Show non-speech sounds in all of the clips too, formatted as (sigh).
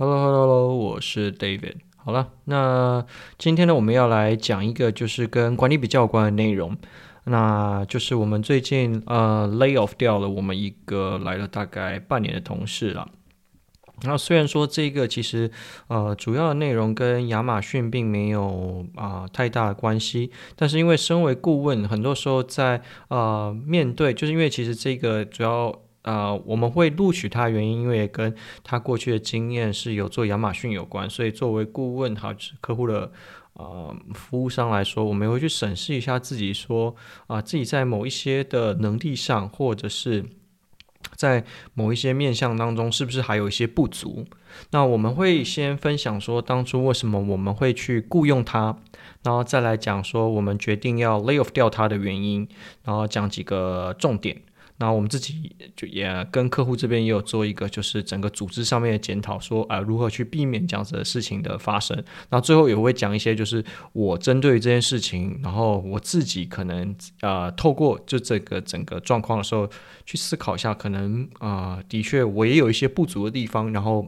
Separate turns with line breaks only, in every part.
Hello，Hello，Hello，我是 David。好了，那今天呢，我们要来讲一个就是跟管理比较有关的内容，那就是我们最近呃 lay off 掉了我们一个来了大概半年的同事了。那虽然说这个其实呃主要的内容跟亚马逊并没有啊、太大的关系，但是因为身为顾问，很多时候在呃面对，就是因为其实这个主要呃我们会录取他的原因，因为跟他过去的经验是有做亚马逊有关，所以作为顾问哈，客户的呃服务商来说，我们会去审视一下自己说啊、自己在某一些的能力上，或者是。在某一些面向当中，是不是还有一些不足？那我们会先分享说，当初为什么我们会去雇佣他，然后再来讲说我们决定要 lay off 掉他的原因，然后讲几个重点。那我们自己就也跟客户这边也有做一个，就是整个组织上面的检讨，说啊、呃、如何去避免这样子的事情的发生。那最后也会讲一些，就是我针对这件事情，然后我自己可能呃透过就这个整个状况的时候去思考一下，可能啊、的确我也有一些不足的地方，然后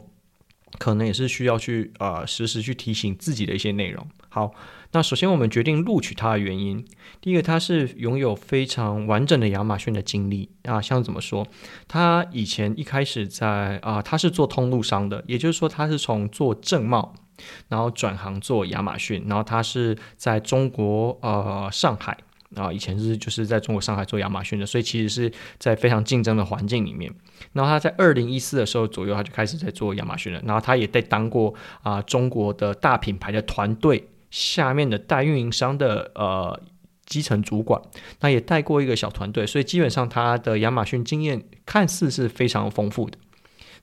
可能也是需要去啊、呃、时时去提醒自己的一些内容。好。那首先，我们决定录取他的原因，第一个，他是拥有非常完整的亚马逊的经历啊，像怎么说？他以前一开始在啊，他是做通路商的，也就是说，他是从做正贸，然后转行做亚马逊，然后他是在中国呃上海啊，以前是就是在中国上海做亚马逊的，所以其实是在非常竞争的环境里面。然后他在二零一四的时候左右，他就开始在做亚马逊了，然后他也在当过啊中国的大品牌的团队。下面的代运营商的呃基层主管，那也带过一个小团队，所以基本上他的亚马逊经验看似是非常丰富的。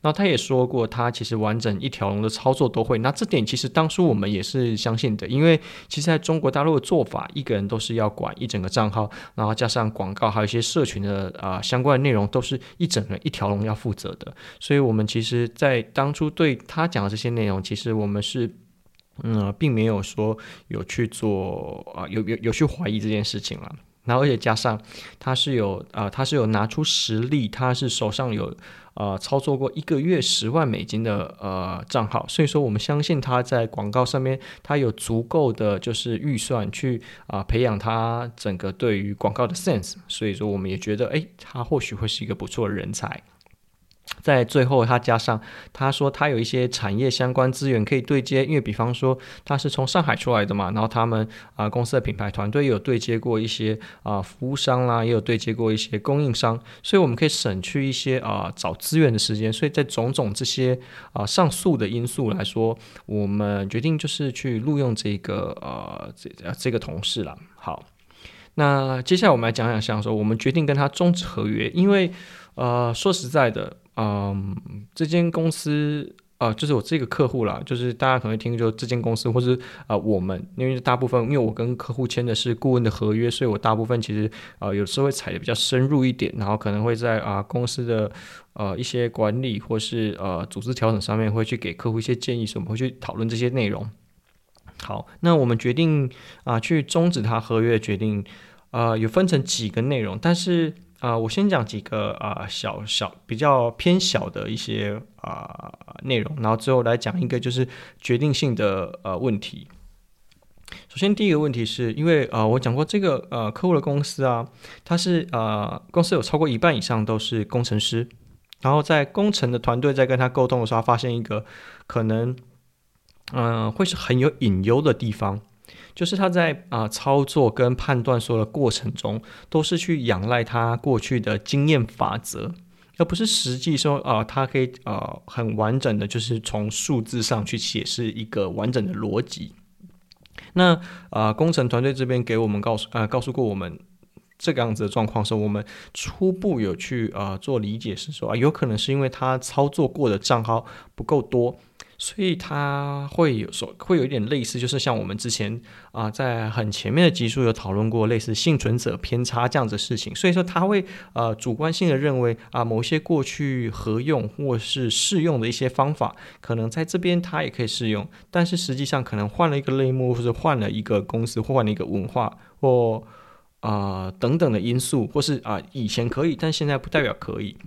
那他也说过，他其实完整一条龙的操作都会。那这点其实当初我们也是相信的，因为其实在中国大陆的做法，一个人都是要管一整个账号，然后加上广告，还有一些社群的啊、相关的内容，都是一整个一条龙要负责的。所以我们其实，在当初对他讲的这些内容，其实我们是。嗯，并没有说有去做啊，有有有去怀疑这件事情了。然后而且加上他是有啊、他是有拿出实力，他是手上有呃操作过一个月十万美金的呃账号，所以说我们相信他在广告上面他有足够的就是预算去啊、培养他整个对于广告的 sense，所以说我们也觉得哎，他或许会是一个不错的人才。在最后，他加上他说他有一些产业相关资源可以对接，因为比方说他是从上海出来的嘛，然后他们啊、公司的品牌团队有对接过一些啊、服务商啦，也有对接过一些供应商，所以我们可以省去一些啊、找资源的时间。所以在种种这些啊、上述的因素来说，我们决定就是去录用这个呃这这个同事了。好，那接下来我们来讲讲，像说我们决定跟他终止合约，因为呃说实在的。嗯，这间公司啊、就是我这个客户啦，就是大家可能会听就这间公司，或是啊、我们，因为大部分因为我跟客户签的是顾问的合约，所以我大部分其实啊、呃、有时候会踩得比较深入一点，然后可能会在啊、公司的呃一些管理或是呃组织调整上面会去给客户一些建议，所以我们会去讨论这些内容。好，那我们决定啊、去终止他合约的决定，啊、呃，有分成几个内容，但是。啊、我先讲几个啊、小小比较偏小的一些啊、内容，然后最后来讲一个就是决定性的呃问题。首先第一个问题是因为啊、呃，我讲过这个呃客户的公司啊，它是呃公司有超过一半以上都是工程师，然后在工程的团队在跟他沟通的时候，发现一个可能嗯、会是很有隐忧的地方。就是他在啊、操作跟判断所有的过程中，都是去仰赖他过去的经验法则，而不是实际说啊、他可以啊、很完整的，就是从数字上去解释一个完整的逻辑。那啊、工程团队这边给我们告诉啊、告诉过我们这个样子的状况时候，我们初步有去啊、呃、做理解，是说啊，有可能是因为他操作过的账号不够多。所以他会有所会有一点类似，就是像我们之前啊、在很前面的集数有讨论过类似幸存者偏差这样子的事情。所以说他会呃主观性的认为啊、某些过去合用或是适用的一些方法，可能在这边他也可以适用，但是实际上可能换了一个类目，或者换了一个公司，或换了一个文化，或啊、等等的因素，或是啊、以前可以，但现在不代表可以。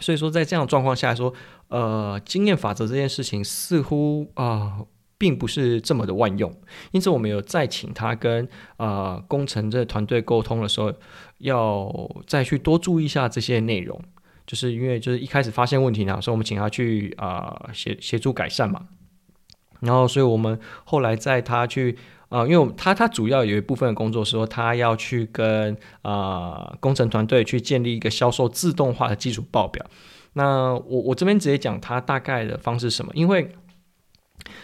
所以说，在这样状况下说，呃，经验法则这件事情似乎啊、并不是这么的万用。因此，我们有再请他跟呃工程这团队沟通的时候，要再去多注意一下这些内容。就是因为就是一开始发现问题呢，所以我们请他去啊协协助改善嘛。然后，所以我们后来在他去。啊、因为他他主要有一部分的工作是说，他要去跟啊、工程团队去建立一个销售自动化的基础报表。那我我这边直接讲他大概的方式是什么？因为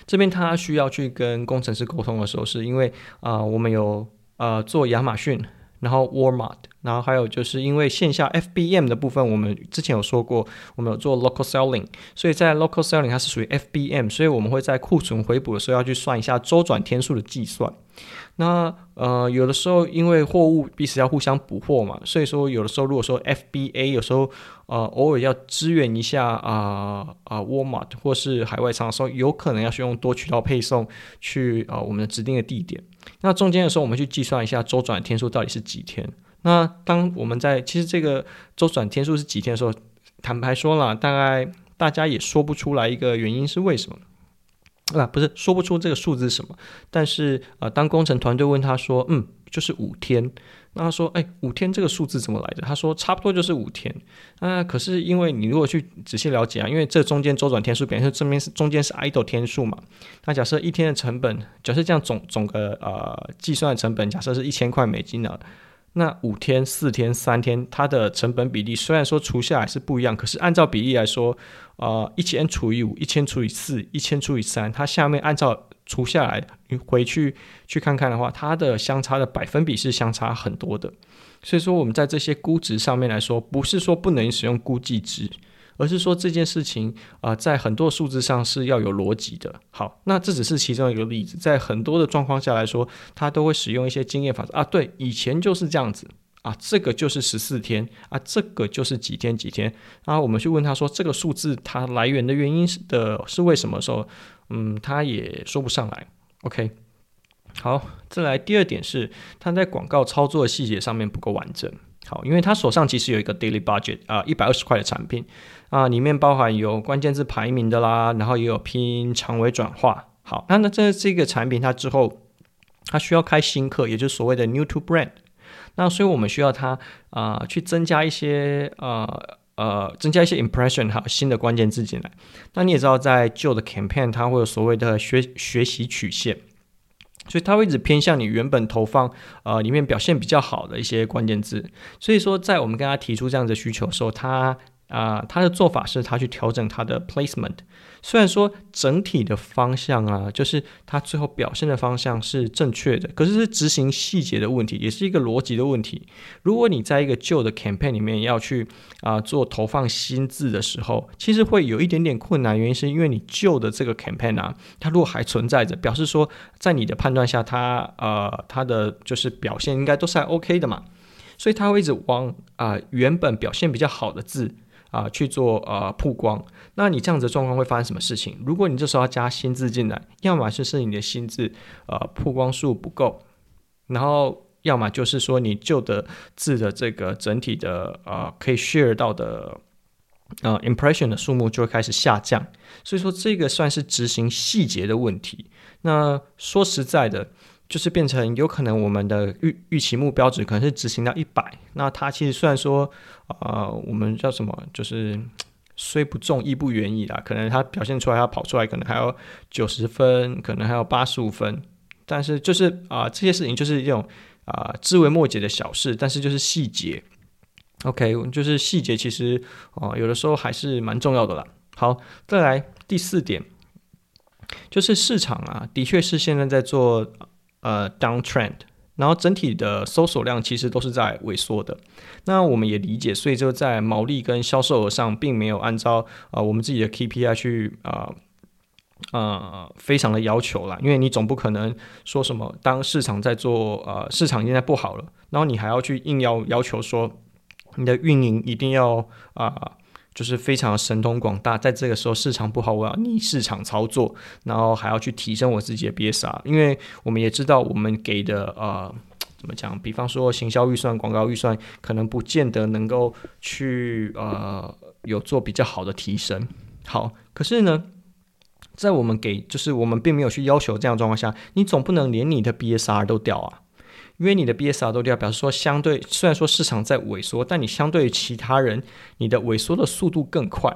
这边他需要去跟工程师沟通的时候，是因为啊、我们有呃做亚马逊。然后 Walmart，然后还有就是因为线下 FBM 的部分，我们之前有说过，我们有做 local selling，所以在 local selling 它是属于 FBM，所以我们会在库存回补的时候要去算一下周转天数的计算。那呃，有的时候因为货物彼此要互相补货嘛，所以说有的时候如果说 FBA 有时候呃偶尔要支援一下啊啊 Walmart 或是海外厂商，有可能要去用多渠道配送去啊、呃、我们的指定的地点。那中间的时候，我们去计算一下周转天数到底是几天。那当我们在其实这个周转天数是几天的时候，坦白说了，大概大家也说不出来一个原因是为什么。啊，不是说不出这个数字是什么，但是呃，当工程团队问他说，嗯，就是五天，那他说，哎，五天这个数字怎么来的？他说差不多就是五天。啊，可是因为你如果去仔细了解啊，因为这中间周转天数，表示这边是中间是 idle 天数嘛。那假设一天的成本，假设这样总总个呃计算的成本，假设是一千块美金呢？那五天、四天、三天，它的成本比例虽然说除下来是不一样，可是按照比例来说，呃，一千除以五，一千除以四，一千除以三，它下面按照除下来，你回去去看看的话，它的相差的百分比是相差很多的。所以说，我们在这些估值上面来说，不是说不能使用估计值。而是说这件事情啊、在很多数字上是要有逻辑的。好，那这只是其中一个例子，在很多的状况下来说，它都会使用一些经验法则啊。对，以前就是这样子啊，这个就是十四天啊，这个就是几天几天。然后我们去问他说，这个数字它来源的原因是的是为什么时候，嗯，他也说不上来。OK，好，再来第二点是他在广告操作的细节上面不够完整。好，因为他手上其实有一个 daily budget 啊，一百二十块的产品啊，里面包含有关键字排名的啦，然后也有拼长尾转化。好，那那这这个产品它之后它需要开新客，也就是所谓的 new to brand。那所以我们需要它啊去增加一些呃呃增加一些 impression 还有新的关键字进来。那你也知道，在旧的 campaign 它会有所谓的学学习曲线。所以它会一直偏向你原本投放呃里面表现比较好的一些关键字，所以说在我们跟他提出这样的需求的时候，他啊他的做法是他去调整他的 placement。虽然说整体的方向啊，就是它最后表现的方向是正确的，可是是执行细节的问题，也是一个逻辑的问题。如果你在一个旧的 campaign 里面要去啊、做投放新字的时候，其实会有一点点困难，原因是因为你旧的这个 campaign 啊，它如果还存在着，表示说在你的判断下它，呃它的就是表现应该都是还 OK 的嘛，所以它会一直往啊、原本表现比较好的字。啊、去做呃曝光，那你这样子的状况会发生什么事情？如果你这时候要加新字进来，要么就是你的新字呃曝光数不够，然后要么就是说你旧的字的这个整体的呃可以 share 到的呃 impression 的数目就会开始下降。所以说这个算是执行细节的问题。那说实在的。就是变成有可能我们的预预期目标值可能是执行到一百，那它其实虽然说，呃，我们叫什么，就是 (tsk) 虽不中亦不远矣啦。可能它表现出来，它跑出来可能还有九十分，可能还有八十五分，但是就是啊、这些事情就是一种啊，枝微末节的小事，但是就是细节。OK，就是细节其实啊、有的时候还是蛮重要的啦。好，再来第四点，就是市场啊，的确是现在在做。呃，downtrend，然后整体的搜索量其实都是在萎缩的。那我们也理解，所以就在毛利跟销售额上，并没有按照呃我们自己的 KPI 去呃呃非常的要求啦。因为你总不可能说什么，当市场在做呃市场现在不好了，然后你还要去硬要要求说你的运营一定要啊。就是非常神通广大，在这个时候市场不好，我要逆市场操作，然后还要去提升我自己的 BSR，因为我们也知道我们给的呃怎么讲？比方说行销预算、广告预算，可能不见得能够去呃有做比较好的提升。好，可是呢，在我们给就是我们并没有去要求这样的状况下，你总不能连你的 BSR 都掉啊。因为你的 BSR 都掉，表示说相对虽然说市场在萎缩，但你相对于其他人，你的萎缩的速度更快。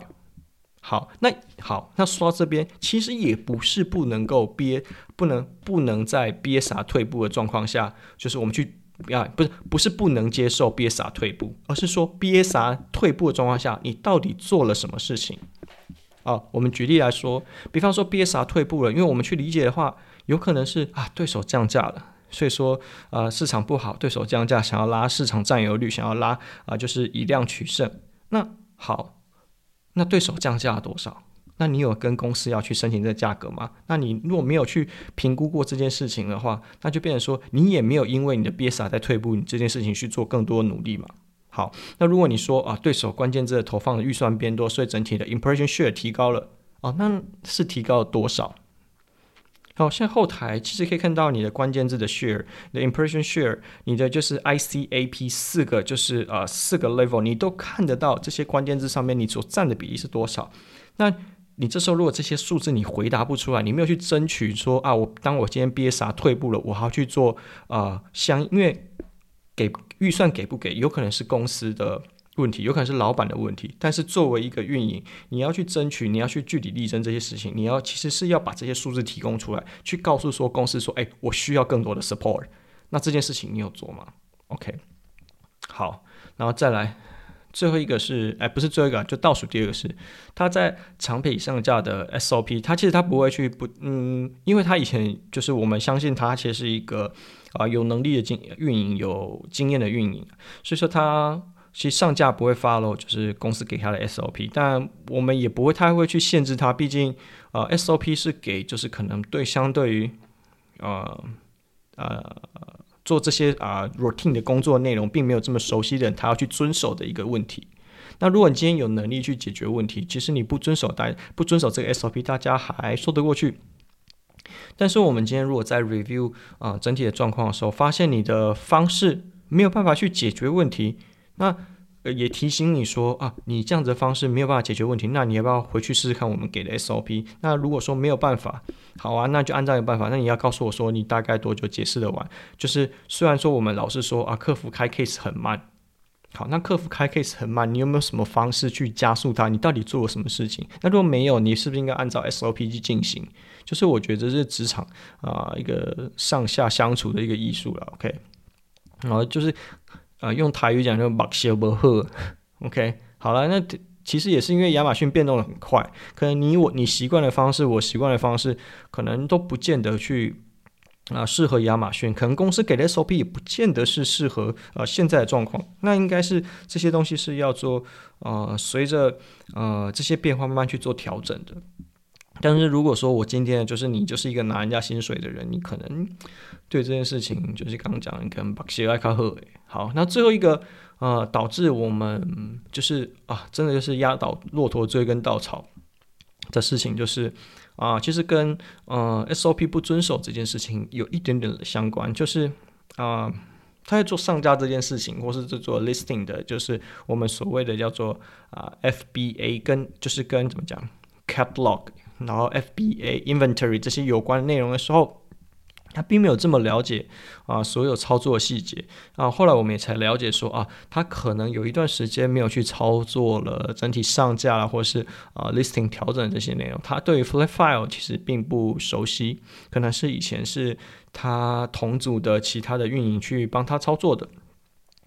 好，那好，那说到这边，其实也不是不能够憋，不能不能在 BSR 退步的状况下，就是我们去啊，不是不是不能接受 BSR 退步，而是说 BSR 退步的状况下，你到底做了什么事情？啊，我们举例来说，比方说 BSR 退步了，因为我们去理解的话，有可能是啊，对手降价了。所以说，呃，市场不好，对手降价，想要拉市场占有率，想要拉啊、就是以量取胜。那好，那对手降价了多少？那你有跟公司要去申请这个价格吗？那你如果没有去评估过这件事情的话，那就变成说你也没有因为你的 BSR 在退步，你这件事情去做更多的努力嘛。好，那如果你说啊，对手关键字的投放的预算变多，所以整体的 impression share 提高了，哦，那是提高了多少？好，现在后台其实可以看到你的关键字的 share，你的 impression share，你的就是 ICAP 四个就是呃四个 level，你都看得到这些关键字上面你所占的比例是多少。那你这时候如果这些数字你回答不出来，你没有去争取说啊，我当我今天 BSR 退步了，我还要去做啊相，因为给预算给不给，有可能是公司的。问题有可能是老板的问题，但是作为一个运营，你要去争取，你要去据理力争这些事情，你要其实是要把这些数字提供出来，去告诉说公司说，哎，我需要更多的 support。那这件事情你有做吗？OK，好，然后再来最后一个是，哎，不是最后一个，就倒数第二个是，他在长臂上架的 SOP，他其实他不会去不，嗯，因为他以前就是我们相信他其实是一个啊有能力的经运营，有经验的运营，所以说他。其实上架不会 follow，就是公司给他的 SOP，但我们也不会太会去限制他，毕竟呃 SOP 是给就是可能对相对于呃呃做这些啊、routine 的工作内容并没有这么熟悉的人，他要去遵守的一个问题。那如果你今天有能力去解决问题，其实你不遵守大不遵守这个 SOP，大家还说得过去。但是我们今天如果在 review 啊、整体的状况的时候，发现你的方式没有办法去解决问题。那也提醒你说啊，你这样子的方式没有办法解决问题，那你要不要回去试试看我们给的 SOP？那如果说没有办法，好啊，那就按照有办法。那你要告诉我说你大概多久解释得完？就是虽然说我们老是说啊，客服开 case 很慢，好，那客服开 case 很慢，你有没有什么方式去加速它？你到底做了什么事情？那如果没有，你是不是应该按照 SOP 去进行？就是我觉得这是职场啊一个上下相处的一个艺术了。OK，然后就是。啊、呃，用台语讲就目烧无好，OK，好了，那其实也是因为亚马逊变动的很快，可能你我你习惯的方式，我习惯的方式，可能都不见得去啊适合亚马逊，可能公司给的 SOP 也不见得是适合呃现在的状况，那应该是这些东西是要做呃随着呃这些变化慢慢去做调整的。但是如果说我今天就是你就是一个拿人家薪水的人，你可能对这件事情就是刚刚讲，你可能把鞋爱卡喝。好，那最后一个呃导致我们就是啊真的就是压倒骆驼最根稻草的事情，就是啊其实跟呃 SOP 不遵守这件事情有一点点相关，就是啊他在做上架这件事情，或是在做 listing 的，就是我们所谓的叫做啊 FBA 跟就是跟怎么讲 catalog。然后 FBA inventory 这些有关的内容的时候，他并没有这么了解啊，所有操作细节啊。后来我们也才了解说啊，他可能有一段时间没有去操作了整体上架了，或是啊 listing 调整这些内容。他对于 flat file 其实并不熟悉，可能是以前是他同组的其他的运营去帮他操作的。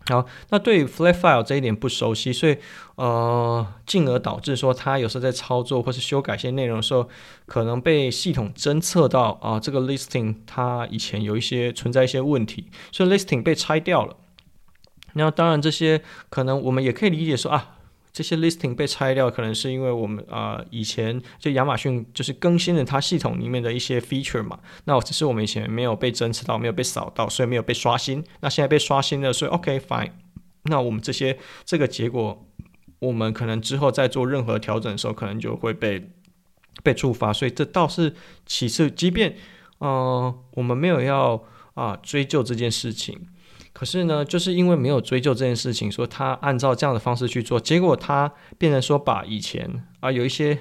好，那对于 flat file 这一点不熟悉，所以呃，进而导致说他有时候在操作或是修改一些内容的时候，可能被系统侦测到啊，这个 listing 它以前有一些存在一些问题，所以 listing 被拆掉了。那当然这些可能我们也可以理解说啊。这些 listing 被拆掉，可能是因为我们啊、以前就亚马逊就是更新了它系统里面的一些 feature 嘛，那只是我们以前没有被侦测到，没有被扫到，所以没有被刷新。那现在被刷新了，所以 OK fine。那我们这些这个结果，我们可能之后再做任何调整的时候，可能就会被被触发。所以这倒是其次，即便呃我们没有要啊、追究这件事情。可是呢，就是因为没有追究这件事情，说他按照这样的方式去做，结果他变成说把以前啊、有一些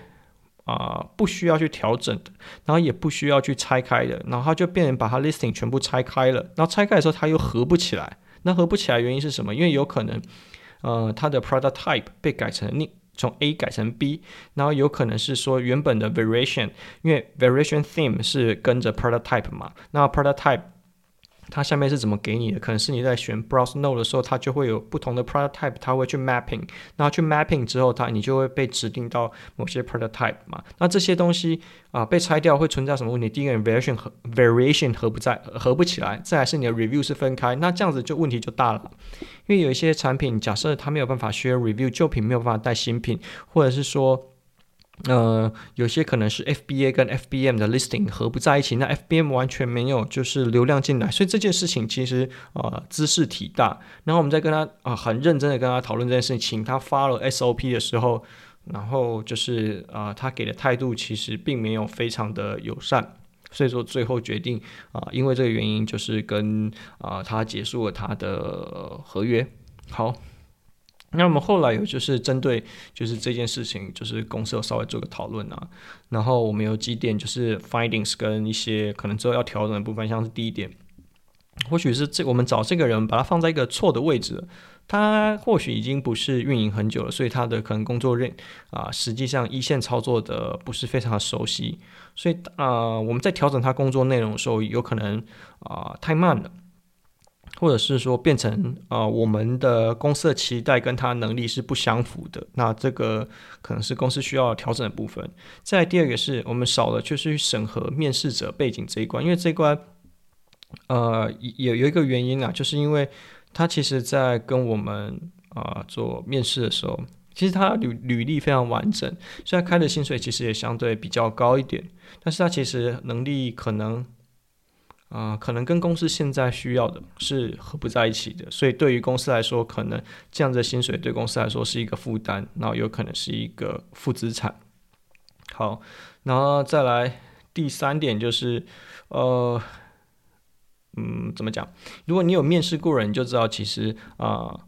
啊、不需要去调整的，然后也不需要去拆开的，然后他就变成把他 listing 全部拆开了，然后拆开的时候他又合不起来。那合不起来原因是什么？因为有可能呃他的 product type 被改成另从 A 改成 B，然后有可能是说原本的 variation，因为 variation theme 是跟着 product type 嘛，那 product type。它下面是怎么给你的？可能是你在选 browse node 的时候，它就会有不同的 prototype，它会去 mapping。那去 mapping 之后，它你就会被指定到某些 prototype 嘛。那这些东西啊、被拆掉会存在什么问题？第一个 variation 和 variation 合不在合不起来，再来是你的 review 是分开，那这样子就问题就大了。因为有一些产品，假设它没有办法 share review，旧品没有办法带新品，或者是说。呃，有些可能是 FBA 跟 FBM 的 listing 合不在一起，那 FBM 完全没有就是流量进来，所以这件事情其实呃兹事体大。然后我们在跟他啊、很认真的跟他讨论这件事情，请他发了 SOP 的时候，然后就是啊、他给的态度其实并没有非常的友善，所以说最后决定啊、因为这个原因就是跟啊、他结束了他的合约。好。那我们后来有就是针对就是这件事情，就是公司有稍微做个讨论啊，然后我们有几点就是 findings 跟一些可能之后要调整的部分，像是第一点，或许是这我们找这个人把他放在一个错的位置，他或许已经不是运营很久了，所以他的可能工作任啊，实际上一线操作的不是非常的熟悉，所以啊我们在调整他工作内容的时候，有可能啊太慢了。或者是说变成啊、呃，我们的公司的期待跟他能力是不相符的，那这个可能是公司需要调整的部分。再第二个是我们少了就是去审核面试者背景这一关，因为这一关呃有有一个原因啊，就是因为他其实在跟我们啊、做面试的时候，其实他履履历非常完整，虽然开的薪水其实也相对比较高一点，但是他其实能力可能。啊、可能跟公司现在需要的是合不在一起的，所以对于公司来说，可能这样的薪水对公司来说是一个负担，然后有可能是一个负资产。好，然后再来第三点就是，呃，嗯，怎么讲？如果你有面试过人，你就知道其实啊。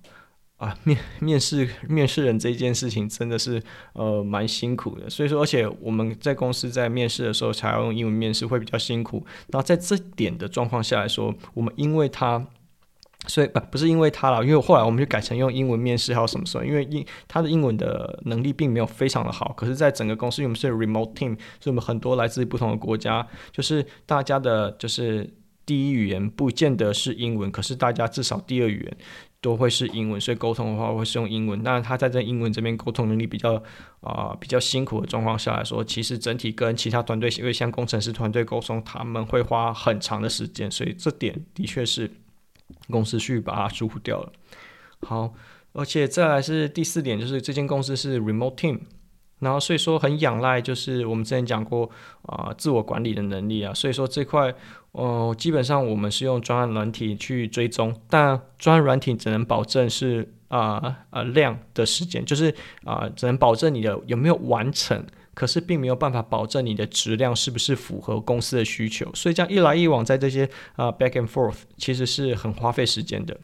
啊，(laughs) 面面试面试人这件事情真的是呃蛮辛苦的，所以说，而且我们在公司在面试的时候才要用英文面试会比较辛苦。然后在这点的状况下来说，我们因为他，所以不不是因为他了，因为后来我们就改成用英文面试，还有什么时候？因为英他的英文的能力并没有非常的好，可是，在整个公司，因为我们是 remote team，所以我们很多来自于不同的国家，就是大家的就是第一语言不见得是英文，可是大家至少第二语言。都会是英文，所以沟通的话会是用英文。但是他在这英文这边沟通能力比较啊、比较辛苦的状况下来说，其实整体跟其他团队，因为像工程师团队沟通，他们会花很长的时间，所以这点的确是公司去把它疏忽掉了。好，而且再来是第四点，就是这间公司是 remote team。然后，所以说很仰赖，就是我们之前讲过啊、自我管理的能力啊。所以说这块，哦、呃，基本上我们是用专案软体去追踪，但专案软体只能保证是啊啊、量的时间，就是啊、只能保证你的有没有完成，可是并没有办法保证你的质量是不是符合公司的需求。所以这样一来一往，在这些啊、back and forth，其实是很花费时间的。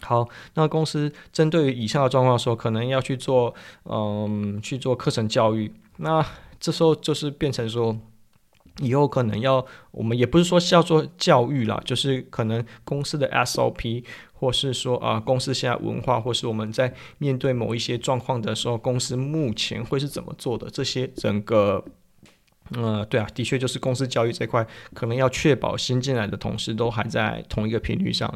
好，那公司针对于以上的状况说，可能要去做，嗯，去做课程教育。那这时候就是变成说，以后可能要，我们也不是说是要做教育啦，就是可能公司的 SOP，或是说啊、公司现在文化，或是我们在面对某一些状况的时候，公司目前会是怎么做的？这些整个。呃，对啊，的确就是公司教育这块，可能要确保新进来的同事都还在同一个频率上，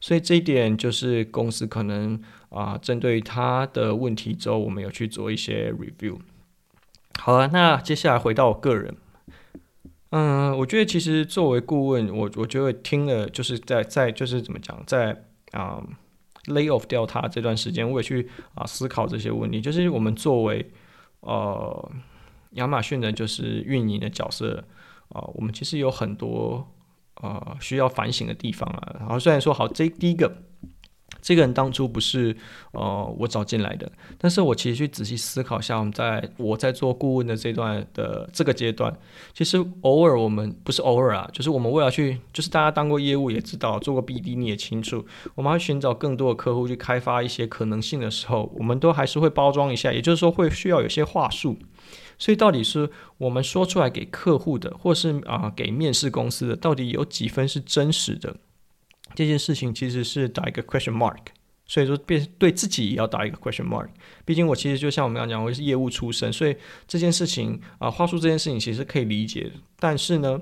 所以这一点就是公司可能啊、针对他的问题之后，我们有去做一些 review。好了，那接下来回到我个人，嗯、我觉得其实作为顾问，我我觉得听了就是在在就是怎么讲，在啊、lay off 掉他这段时间，我也去啊、思考这些问题，就是我们作为呃。亚马逊的就是运营的角色啊、我们其实有很多呃需要反省的地方啊。然后虽然说好，这第一个这个人当初不是呃我找进来的，但是我其实去仔细思考一下，我们在我在做顾问的这段的这个阶段，其实偶尔我们不是偶尔啊，就是我们为了去，就是大家当过业务也知道，做过 BD 你也清楚，我们要寻找更多的客户去开发一些可能性的时候，我们都还是会包装一下，也就是说会需要有些话术。所以到底是我们说出来给客户的，或是啊、给面试公司的，到底有几分是真实的？这件事情其实是打一个 question mark，所以说变对自己也要打一个 question mark。毕竟我其实就像我们刚刚讲，我是业务出身，所以这件事情啊，话术这件事情其实可以理解。但是呢，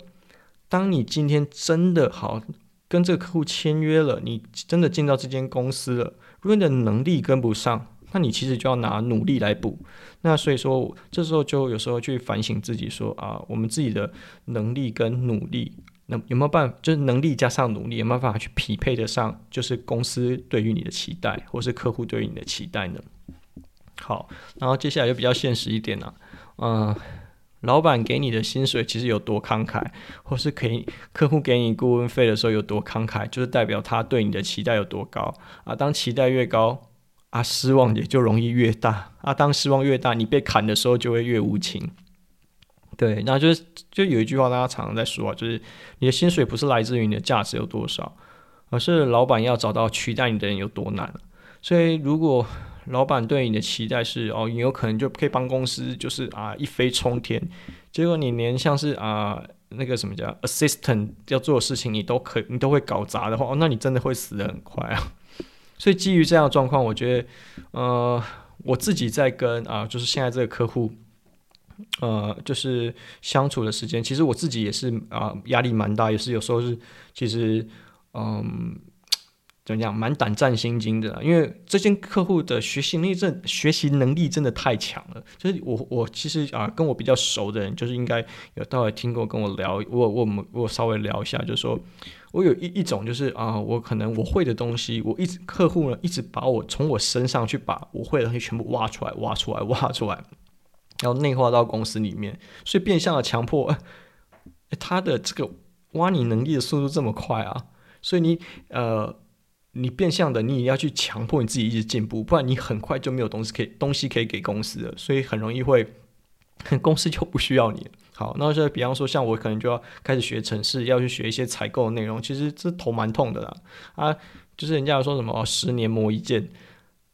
当你今天真的好跟这个客户签约了，你真的进到这间公司了，如果你的能力跟不上，那你其实就要拿努力来补。那所以说，这时候就有时候去反省自己说，啊，我们自己的能力跟努力。能有没有办法，就是能力加上努力，有没有办法去匹配得上，就是公司对于你的期待，或是客户对于你的期待呢？好，然后接下来就比较现实一点了，嗯，老板给你的薪水其实有多慷慨，或是给客户给你顾问费的时候有多慷慨，就是代表他对你的期待有多高啊。当期待越高啊，失望也就容易越大啊。当失望越大，你被砍的时候就会越无情。对，那就是就有一句话，大家常常在说啊，就是你的薪水不是来自于你的价值有多少，而是老板要找到取代你的人有多难。所以，如果老板对你的期待是哦，你有可能就可以帮公司就是啊一飞冲天，结果你连像是啊那个什么叫 assistant 要做的事情，你都可你都会搞砸的话，哦，那你真的会死得很快啊。所以，基于这样的状况，我觉得呃，我自己在跟啊，就是现在这个客户。呃，就是相处的时间，其实我自己也是啊，压力蛮大，也是有时候是其实嗯，怎么讲，蛮胆战心惊的。因为这些客户的学习能力真学习能力真的太强了。就是我我其实啊，跟我比较熟的人，就是应该有到来听过跟我聊，我我我我稍微聊一下，就是说我有一一种就是啊，我可能我会的东西，我一直客户呢一直把我从我身上去把我会的东西全部挖出来，挖出来，挖出来。然后内化到公司里面，所以变相的强迫，他的这个挖你能力的速度这么快啊，所以你呃，你变相的你也要去强迫你自己一直进步，不然你很快就没有东西可以东西可以给公司了，所以很容易会 (laughs) 公司就不需要你。好，那就比方说像我可能就要开始学城市，要去学一些采购的内容，其实这头蛮痛的啦啊，就是人家说什么十年磨一剑。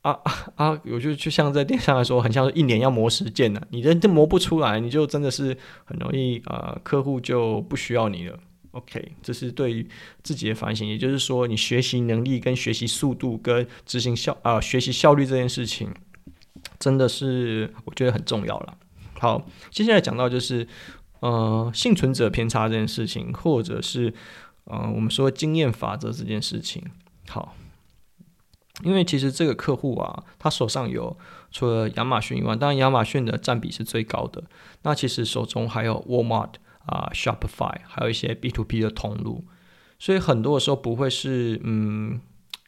啊啊啊！我就就像在电商来说，很像是一年要磨十件呢。你人都磨不出来，你就真的是很容易呃，客户就不需要你了。OK，这是对于自己的反省，也就是说，你学习能力跟学习速度跟执行效啊、学习效率这件事情，真的是我觉得很重要了。好，接下来讲到就是呃，幸存者偏差这件事情，或者是呃，我们说经验法则这件事情。好。因为其实这个客户啊，他手上有除了亚马逊以外，当然亚马逊的占比是最高的。那其实手中还有 Walmart 啊、Shopify，还有一些 B to B 的通路，所以很多的时候不会是嗯。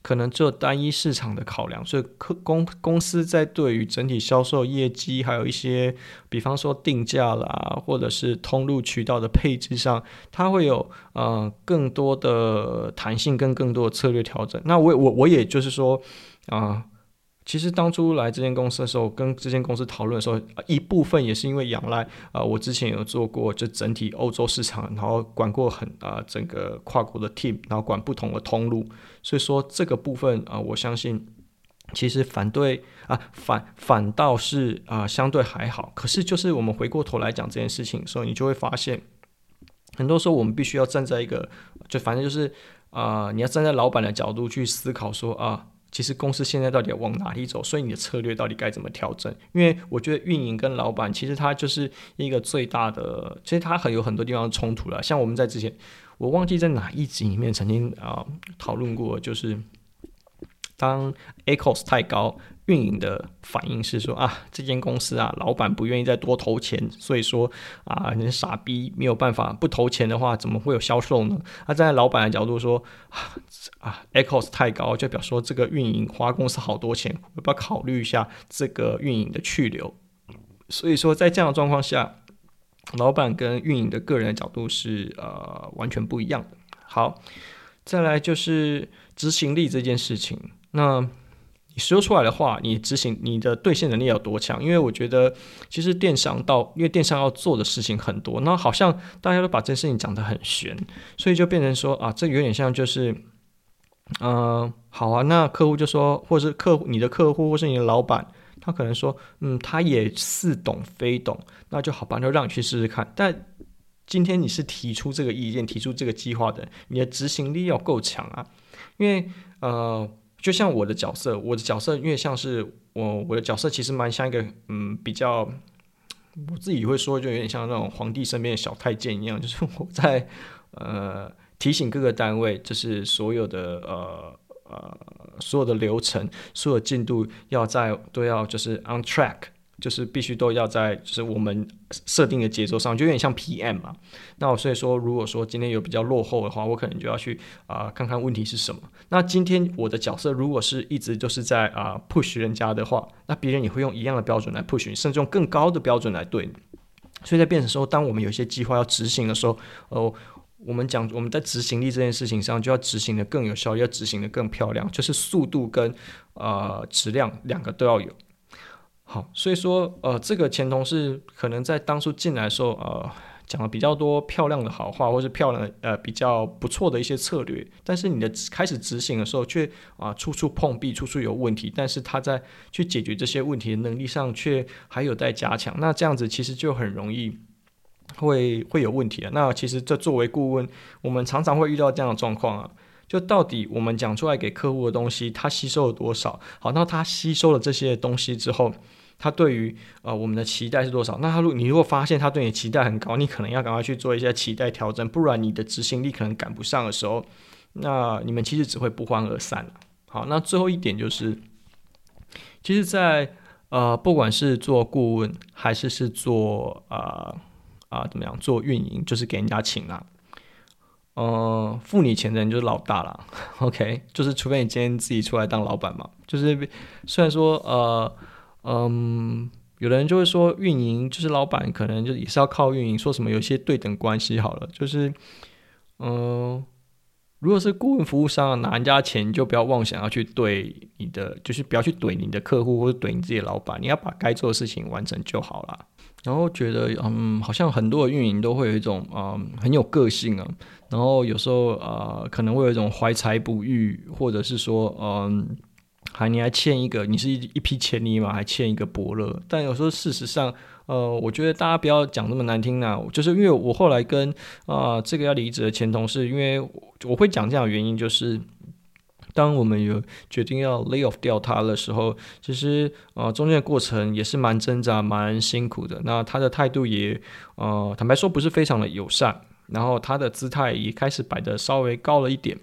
可能只有单一市场的考量，所以客公公司在对于整体销售业绩，还有一些，比方说定价啦，或者是通路渠道的配置上，它会有呃更多的弹性跟更多的策略调整。那我我我也就是说啊。其实当初来这间公司的时候，跟这间公司讨论的时候，一部分也是因为仰赖啊、我之前有做过就整体欧洲市场，然后管过很啊、整个跨国的 team，然后管不同的通路，所以说这个部分啊、我相信其实反对啊反反倒是啊、相对还好。可是就是我们回过头来讲这件事情的时候，你就会发现，很多时候我们必须要站在一个，就反正就是啊、你要站在老板的角度去思考说啊。其实公司现在到底要往哪里走？所以你的策略到底该怎么调整？因为我觉得运营跟老板其实他就是一个最大的，其实他很有很多地方冲突了。像我们在之前，我忘记在哪一集里面曾经啊、讨论过，就是当 echoes 太高。运营的反应是说啊，这间公司啊，老板不愿意再多投钱，所以说啊，你傻逼没有办法不投钱的话，怎么会有销售呢？那、站在老板的角度说啊，echos 太高，就表示说这个运营花公司好多钱，要不要考虑一下这个运营的去留？所以说在这样的状况下，老板跟运营的个人的角度是呃完全不一样的。好，再来就是执行力这件事情。那。你说出来的话，你执行你的兑现能力有多强？因为我觉得，其实电商到，因为电商要做的事情很多，那好像大家都把这件事情讲得很玄，所以就变成说啊，这有点像就是，嗯、好啊，那客户就说，或是客户你的客户或是你的老板，他可能说，嗯，他也似懂非懂，那就好吧，就让你去试试看。但今天你是提出这个意见、提出这个计划的，你的执行力要够强啊，因为呃。就像我的角色，我的角色因为像是我，我的角色其实蛮像一个，嗯，比较，我自己会说，就有点像那种皇帝身边的小太监一样，就是 (laughs) 我在呃提醒各个单位，就是所有的呃呃所有的流程，所有进度要在都要就是 on track。就是必须都要在就是我们设定的节奏上，就有点像 PM 嘛。那我所以说，如果说今天有比较落后的话，我可能就要去啊、看看问题是什么。那今天我的角色如果是一直都是在啊、push 人家的话，那别人也会用一样的标准来 push 你，甚至用更高的标准来对你。所以在变成说，当我们有一些计划要执行的时候，哦、我们讲我们在执行力这件事情上就要执行的更有效，要执行的更漂亮，就是速度跟呃质量两个都要有。好，所以说，呃，这个前同事可能在当初进来的时候，呃，讲了比较多漂亮的好话，或是漂亮的，呃，比较不错的一些策略。但是你的开始执行的时候，却啊、处处碰壁，处处有问题。但是他在去解决这些问题的能力上，却还有待加强。那这样子其实就很容易会会有问题了。那其实这作为顾问，我们常常会遇到这样的状况啊。就到底我们讲出来给客户的东西，他吸收了多少？好，那他吸收了这些东西之后。他对于呃我们的期待是多少？那他如你如果发现他对你期待很高，你可能要赶快去做一些期待调整，不然你的执行力可能赶不上的时候，那你们其实只会不欢而散。好，那最后一点就是，其实在，在呃不管是做顾问还是是做啊啊、怎么样做运营，就是给人家请啊，呃付你钱的人就是老大了。(laughs) OK，就是除非你今天自己出来当老板嘛，就是虽然说呃。嗯，有的人就会说，运营就是老板，可能就也是要靠运营。说什么有些对等关系好了，就是，嗯，如果是顾问服务商拿人家钱，就不要妄想要去对你的，就是不要去怼你的客户或者怼你自己的老板，你要把该做的事情完成就好了。然后觉得，嗯，好像很多的运营都会有一种，嗯，很有个性啊。然后有时候，呃，可能会有一种怀才不遇，或者是说，嗯。还你还欠一个，你是一一匹千里马，还欠一个伯乐。但有时候事实上，呃，我觉得大家不要讲那么难听呐。就是因为我后来跟啊、这个要离职的前同事，因为我会讲这样的原因，就是当我们有决定要 lay off 掉他的时候，其实、呃、中间的过程也是蛮挣扎、蛮辛苦的。那他的态度也呃坦白说不是非常的友善，然后他的姿态也开始摆的稍微高了一点。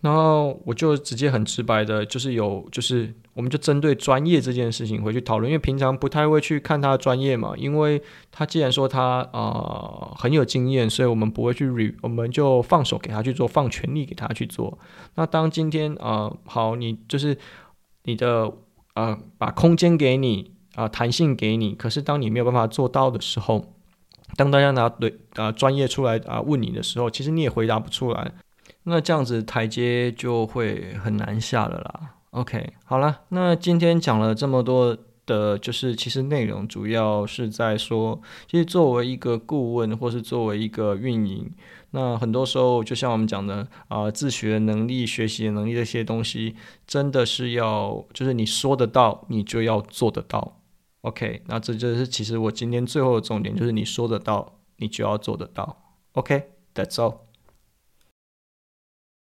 然后我就直接很直白的，就是有，就是我们就针对专业这件事情回去讨论，因为平常不太会去看他的专业嘛，因为他既然说他啊、呃、很有经验，所以我们不会去 re，我们就放手给他去做，放权力给他去做。那当今天啊、呃、好，你就是你的啊、呃、把空间给你啊、呃、弹性给你，可是当你没有办法做到的时候，当大家拿对啊、呃、专业出来啊、问你的时候，其实你也回答不出来。那这样子台阶就会很难下了啦。OK，好了，那今天讲了这么多的，就是其实内容主要是在说，其实作为一个顾问或是作为一个运营，那很多时候就像我们讲的啊、自学能力、学习能力这些东西，真的是要就是你说得到，你就要做得到。OK，那这就是其实我今天最后的重点，就是你说得到，你就要做得到。OK，That's all。